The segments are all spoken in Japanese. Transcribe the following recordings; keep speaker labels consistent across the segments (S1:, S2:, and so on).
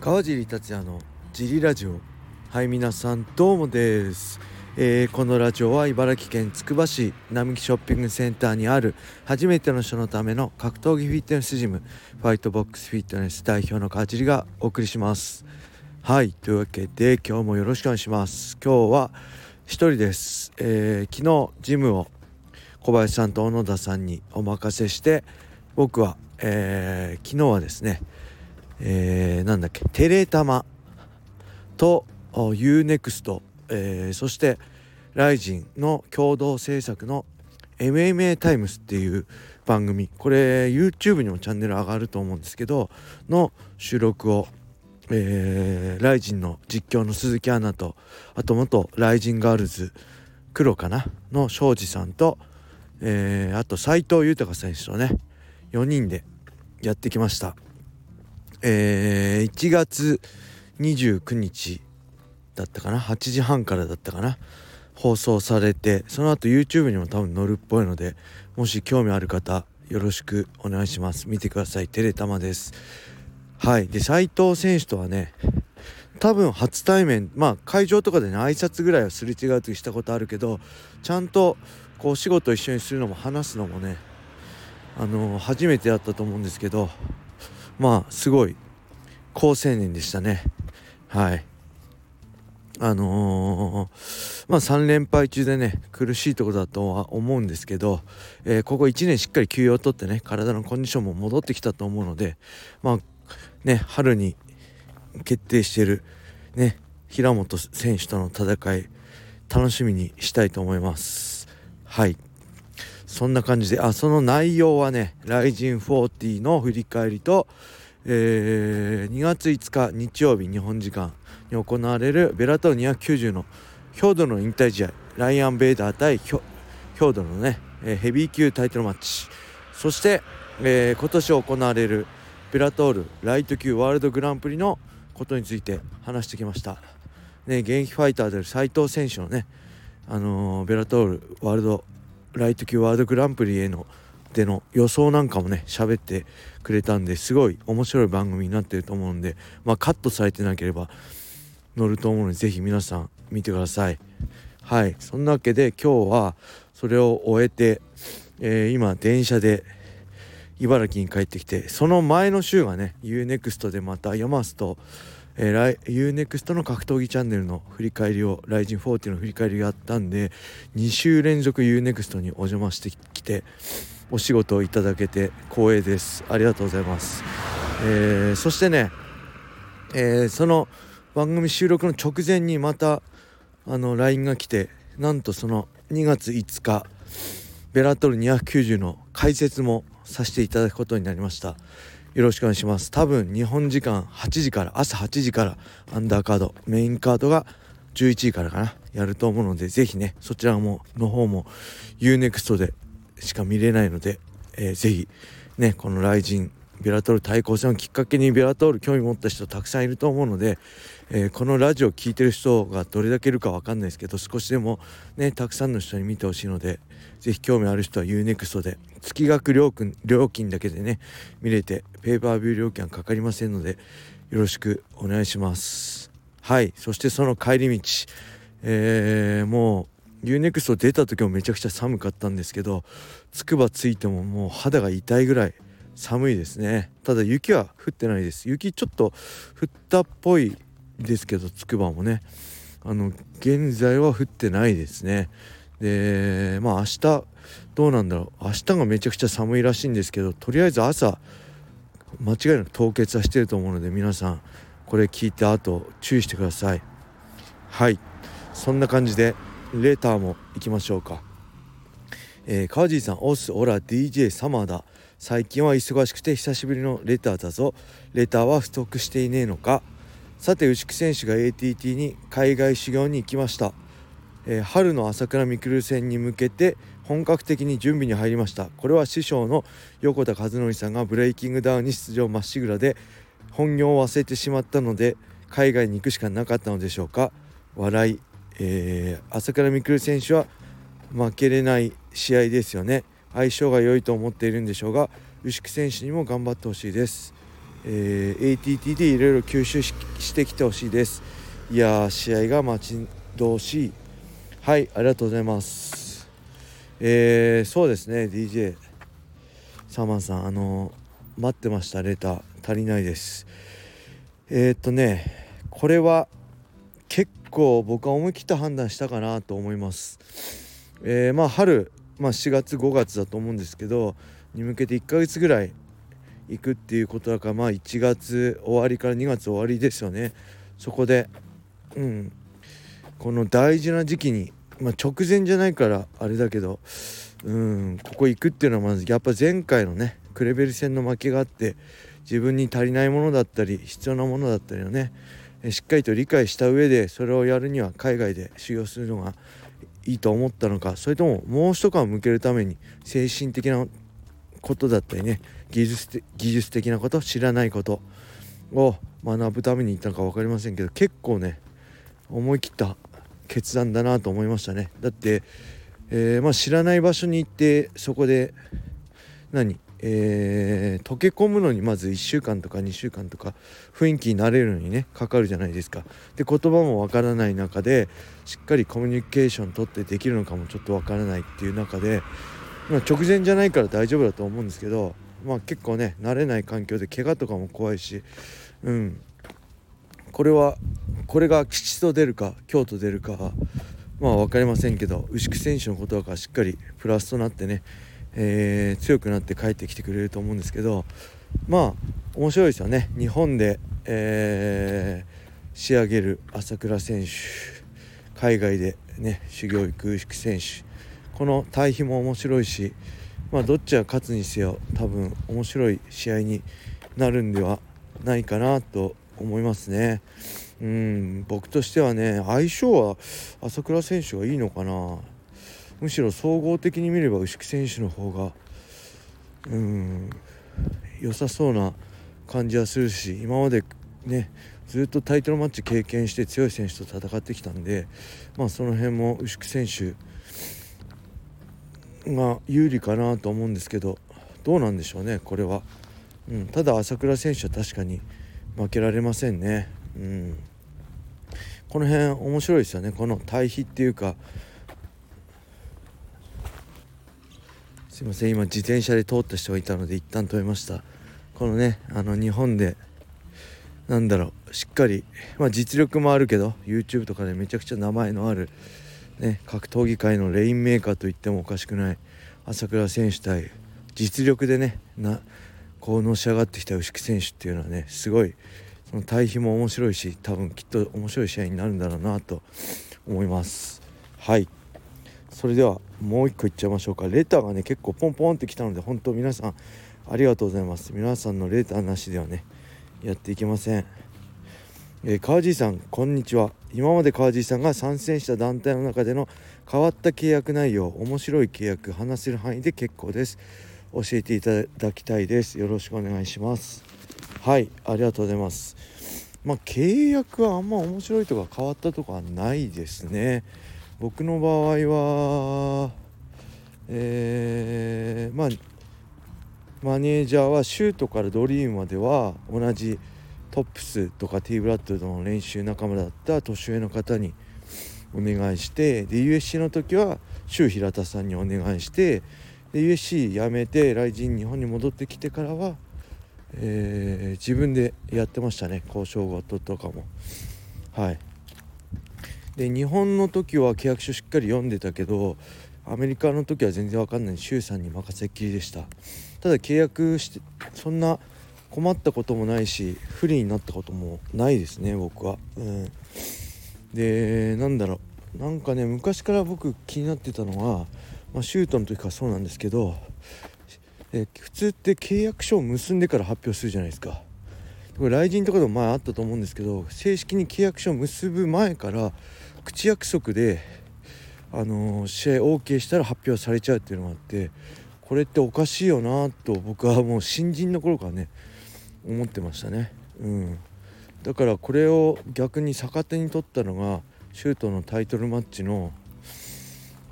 S1: 川尻達也のジリラジオ。はい皆さんどうもです、えー、このラジオは茨城県つくば市並木ショッピングセンターにある初めての人のための格闘技フィットネスジムファイトボックスフィットネス代表の川尻がお送りします。はいというわけで今日もよろしくお願いします。今日は一人です、えー、昨日ジムを小林さんと小野田さんにお任せして僕は、えー、昨日はですねえー、なんだっけテレタマと UNEXT、えー、そしてライジンの共同制作の MMA タイムスっていう番組これ YouTube にもチャンネル上がると思うんですけどの収録を、えー、ライジンの実況の鈴木アナとあと元ライジンガールズ黒かなの庄司さんと、えー、あと斎藤豊選手とね4人でやってきました。えー、1月29日だったかな？8時半からだったかな？放送されてその後 YouTube にも多分載るっぽいのでもし興味ある方よろしくお願いします。見てください。テレタマです。はい。で斉藤選手とはね多分初対面まあ会場とかでね挨拶ぐらいはすれ違う時したことあるけどちゃんとこう仕事一緒にするのも話すのもねあのー、初めてだったと思うんですけどまあすごい好青年でしたね。はい。あのー、まあ3連敗中でね苦しいところだとは思うんですけど、えー、ここ1年しっかり休養を取ってね体のコンディションも戻ってきたと思うのでまあね春に決定してるね平本選手との戦い楽しみにしたいと思います。はい。そんな感じであその内容はね「ライジン40」の振り返りと、えー、2月5日日曜日日本時間に行われるベラトール290のヒョードの引退試合ライアン・ベイダー対ヒョヒョードのねヘビー級タイトルマッチ。そして、えー、今年行われるベラトールライト級ワールドグランプリのことについて話してきました、ね、現役ファイターである斉藤選手のね、あのー、ベラトールワールドライト級ワールドグランプリへのでの予想なんかもね喋ってくれたんですごい面白い番組になってると思うんでまあカットされてなければ乗ると思うので是非皆さん見てください。はい。そんなわけで今日はそれを終えて、えー、今電車で茨城に帰ってきてその前の週がね UNEXT でまたヤマスとえー、UNEXT の格闘技チャンネルの振り返りを RIZIN40 の振り返りがあったんで2週連続 UNEXT にお邪魔してきてお仕事をいただけて光栄です。ありがとうございます、えー、そしてね、えー、その番組収録の直前にまたあの LINE が来てなんとその2月5日ベラトル290の解説もさせていただくことになりました。よろしくお願いします。多分日本時間8時から朝8時からアンダーカードメインカードが11位からかなやると思うので是非ねそちらもの方も UNEXT でしか見れないので、えー、ぜひねこの雷神ベラトール対抗戦をきっかけにベラトール興味持った人たくさんいると思うので、えー、このラジオ聴いてる人がどれだけいるか分かんないですけど少しでもねたくさんの人に見てほしいので是非興味ある人は UNEXT で月額料金料金だけでね見れてペーパービュー料金はかかりませんのでよろしくお願いします。はいそしてその帰り道。えー、もう UNEXT 出た時もめちゃくちゃ寒かったんですけどつくば着いてももう肌が痛いぐらい寒いですね。ただ雪は降ってないです。雪ちょっと降ったっぽいですけどつくばもね。あの現在は降ってないですね。でまあ明日どうなんだろう。明日がめちゃくちゃ寒いらしいんですけどとりあえず朝間違いなく凍結はしてると思うので皆さんこれ聞いた後注意してください。はい。そんな感じでレターも行きましょうか。えー、川尻さんオスオラ DJ サマーだ。最近は忙しくて久しぶりのレターだぞ。レターは不足していねえのか。さて牛久選手が ATT に海外修行に行きました、えー、春の朝倉未来戦に向けて本格的に準備に入りました。これは師匠の横田和則さんがブレイキングダウンに出場まっしぐらで本業を忘れてしまったので海外に行くしかなかったのでしょうか。笑い、えー、朝倉未来選手は負けれない試合ですよね。相性が良いと思っているんでしょうが牛久選手にも頑張ってほしいです。えー、ATT でいろいろ吸収してきてほしいです。いや試合が待ち遠しい。はいありがとうございます。えー、そうですね DJ サーマンさんあの待ってましたレター。足りないです。えー、っとねこれは結構僕は思い切った判断したかなと思います。えー、まあ春、まあ、4月5月だと思うんですけどに向けて1ヶ月ぐらい行くっていうことだからまあ1月終わりから2月終わりですよね。そこでうん。この大事な時期に、まあ、直前じゃないからあれだけどうん。ここ行くっていうのはまずやっぱ前回のねクレベル戦の負けがあって自分に足りないものだったり必要なものだったりをねしっかりと理解した上でそれをやるには海外で修行するのがいいと思ったのかそれとももう一皮向けるために精神的なことだったりね技術技術的なこと知らないことを学ぶために行ったのか分かりませんけど結構ね思い切った決断だなと思いましたね。だって、えー、まあ、知らない場所に行ってそこで何？えー、溶け込むのにまず1週間とか2週間とか雰囲気になれるのにねかかるじゃないですか。で言葉もわからない中でしっかりコミュニケーション取ってできるのかもちょっとわからないっていう中で、まあ、直前じゃないから大丈夫だと思うんですけどまあ結構ね慣れない環境で怪我とかも怖いしうん。これはこれが吉と出るか京と出るかはまあ分かりませんけど牛久選手のことだからしっかりプラスとなってね、えー、強くなって帰ってきてくれると思うんですけどまあ面白いですよね日本で、えー、仕上げる朝倉選手海外でね修行行く牛選手この対比も面白いしまあどっちが勝つにせよ多分面白い試合になるんではないかなと思いますね。うん僕としてはね相性は朝倉選手がいいのかなむしろ総合的に見れば牛久選手の方がうん良さそうな感じはするし今までねずっとタイトルマッチ経験して強い選手と戦ってきたんでまあその辺も牛久選手が有利かなと思うんですけどどうなんでしょうねこれは、うん、ただ朝倉選手は確かに負けられませんね、うん、この辺面白いですよね。この対比っていうかすいません。今自転車で通った人がいたので一旦止めました。このねあの日本でなんだろうしっかり、まあ、実力もあるけど YouTube とかでめちゃくちゃ名前のある、ね、格闘技界のレインメーカーと言ってもおかしくない朝倉選手対実力でねなこうのし上がってきた牛久選手っていうのはねすごいその対比も面白いし多分きっと面白い試合になるんだろうなと思います。はい。それではもう一個いっちゃいましょうか。レターがね結構ポンポンってきたので本当皆さんありがとうございます。皆さんのレターなしではねやっていけません。えー、川地さんこんにちは。今まで川地さんが参戦した団体の中での変わった契約内容面白い契約話せる範囲で結構です。教えていただきたいです。よろしくお願いします。はいありがとうございます。まあ契約はあんま面白いとか変わったとかはないですね。僕の場合はえー、まあマネージャーはシュートからドリームまでは同じトップスとか T ブラッドの練習仲間だった年上の方にお願いしてで USC の時は周平田さんにお願いしてで USC 辞めて来人日本に戻ってきてからは、えー、自分でやってましたね。交渉事とかも。はい。で日本の時は契約書しっかり読んでたけどアメリカの時は全然わかんない。周さんに任せっきりでした。ただ契約してそんな困ったこともないし不利になったこともないですね僕は。うん。でなんだろう。なんかね昔から僕気になってたのはまあ、シュートの時からそうなんですけど、え普通って契約書を結んでから発表するじゃないですか。これ雷神とかでも前あったと思うんですけど正式に契約書を結ぶ前から口約束で、あの、試合 OK したら発表されちゃうっていうのがあってこれっておかしいよなと僕はもう新人の頃からね思ってましたね。うん、だからこれを逆に逆手に取ったのがシュートのタイトルマッチの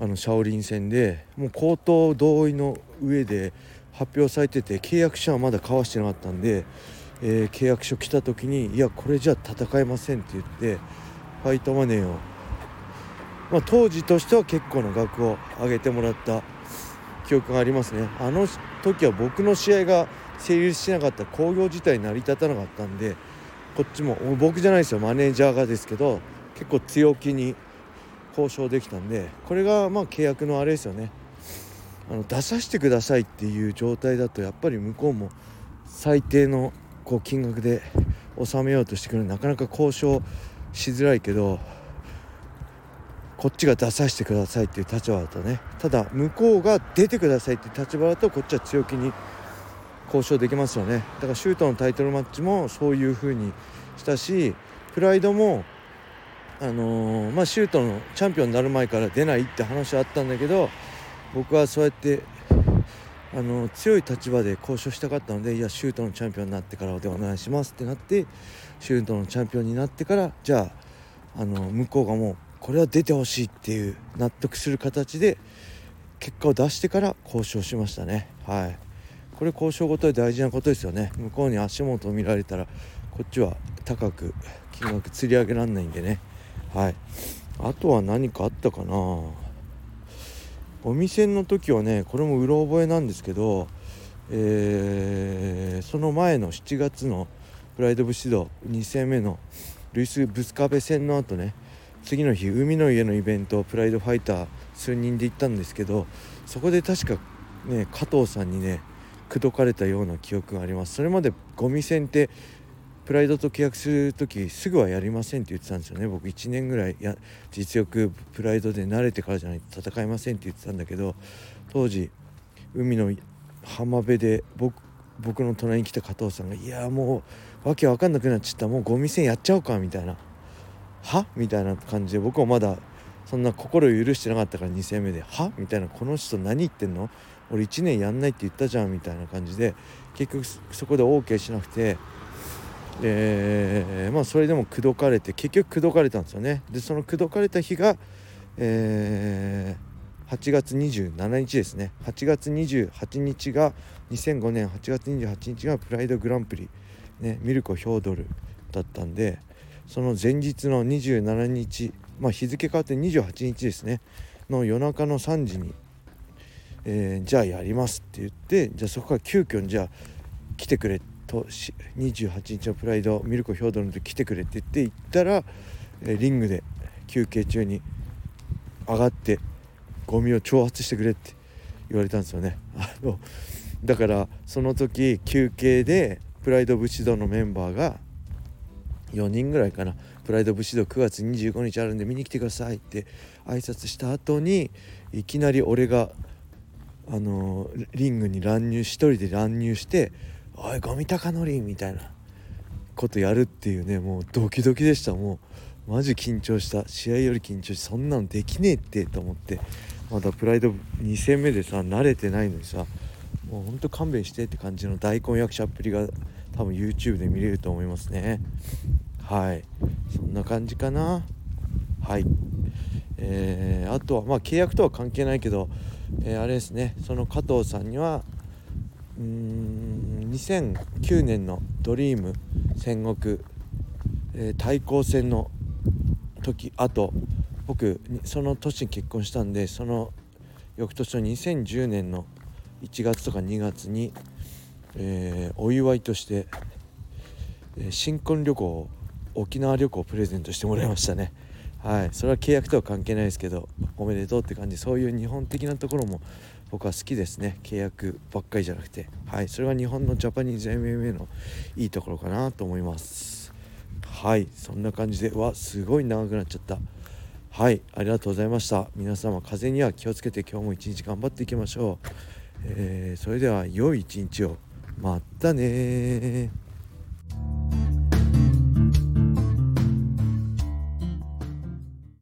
S1: あのシャオリン戦でもう口頭同意の上で発表されてて契約書はまだ交わしてなかったんでえー、契約書来た時にいやこれじゃ戦えませんって言ってファイトマネーを、まあ、当時としては結構な額を上げてもらった記憶がありますね。あの時は僕の試合が成立しなかった興行自体成り立たなかったんでこっちも僕じゃないですよマネージャーがですけど結構強気に交渉できたんでこれがまあ契約のあれですよね。あの出させてくださいっていう状態だとやっぱり向こうも最低のこう金額で収めようとしてくるなかなか交渉しづらいけどこっちが出させてくださいっていう立場だとね。ただ向こうが出てくださいっていう立場だとこっちは強気に交渉できますよね。だからシュートのタイトルマッチもそういう風にしたしプライドもあのー、まあ、シュートのチャンピオンになる前から出ないって話はあったんだけど僕はそうやってあの強い立場で交渉したかったのでいやシュートのチャンピオンになってからでお願いしますってなってシュートのチャンピオンになってからじゃああの向こうがもうこれは出てほしいっていう納得する形で結果を出してから交渉しましたね。はい。これ交渉ごとで大事なことですよね。向こうに足元を見られたらこっちは高く金額釣り上げられないんでね。はい。あとは何かあったかな。お店の時はねこれもうろ覚えなんですけど、えー、その前の7月のプライド武士道2戦目のルイス・ブスカベ戦の後ね次の日海の家のイベントプライドファイター数人で行ったんですけどそこで確かね加藤さんにね口説かれたような記憶があります。それまでゴミ戦ってプライドと契約する時すぐはやりませんって言ってたんですよね。僕1年ぐらいや実力プライドで慣れてからじゃないと戦いませんって言ってたんだけど当時海の浜辺で僕僕の隣に来た加藤さんが「いやもうわけわかんなくなっちゃった。もうゴミ戦やっちゃおうか」みたいな「は?」みたいな感じで僕はまだそんな心を許してなかったから2戦目で「は?」みたいな「この人何言ってんの？俺1年やんないって言ったじゃん」みたいな感じで結局そこで OK しなくてえー、まあそれでも口説かれて結局口説かれたんですよねでその口説かれた日が、えー、8月27日ですね8月28日が2005年8月28日がプライドグランプリ、ね、ミルコ・ヒョードルだったんでその前日の27日まあ日付変わって28日ですね。の夜中の3時に、えー、じゃあやりますって言ってじゃあそこから急遽じゃあ来てくれと28日のプライドミルコ・ヒョードルの時来てくれって言って行ったら、えリングで休憩中に上がってゴミを挑発してくれって言われたんですよね。あのだからその時休憩でプライド武士道のメンバーが4人ぐらいかな。プライド武士道9月25日あるんで見に来てくださいって。挨拶した後にいきなり俺があのリングに乱入1人で乱入しておいゴミ高乗りみたいなことやるっていうねもうドキドキでした。もうマジ緊張した。試合より緊張しそんなのできねえってと思って。まだプライド2戦目でさ慣れてないのにさもうほんと勘弁してって感じの大根役者っぷりが多分 YouTube で見れると思いますね。はい。そんな感じかな。はい。えー、あとはまあ契約とは関係ないけど、えー、あれですね。その加藤さんにはうん2009年のドリーム戦国、えー、対抗戦の時あと僕その年に結婚したんでその翌年の2010年の1月とか2月に、えー、お祝いとして、え、新婚旅行沖縄旅行をプレゼントしてもらいましたね。はい。それは契約とは関係ないですけどおめでとうって感じ。そういう日本的なところも僕は好きですね。契約ばっかりじゃなくて。はい。それが日本のジャパニーズ MMA のいいところかなと思います。はい。そんな感じでわすごい長くなっちゃった。はい。ありがとうございました。皆様風には気をつけて今日も一日頑張っていきましょう、えー、それでは良い一日を。またね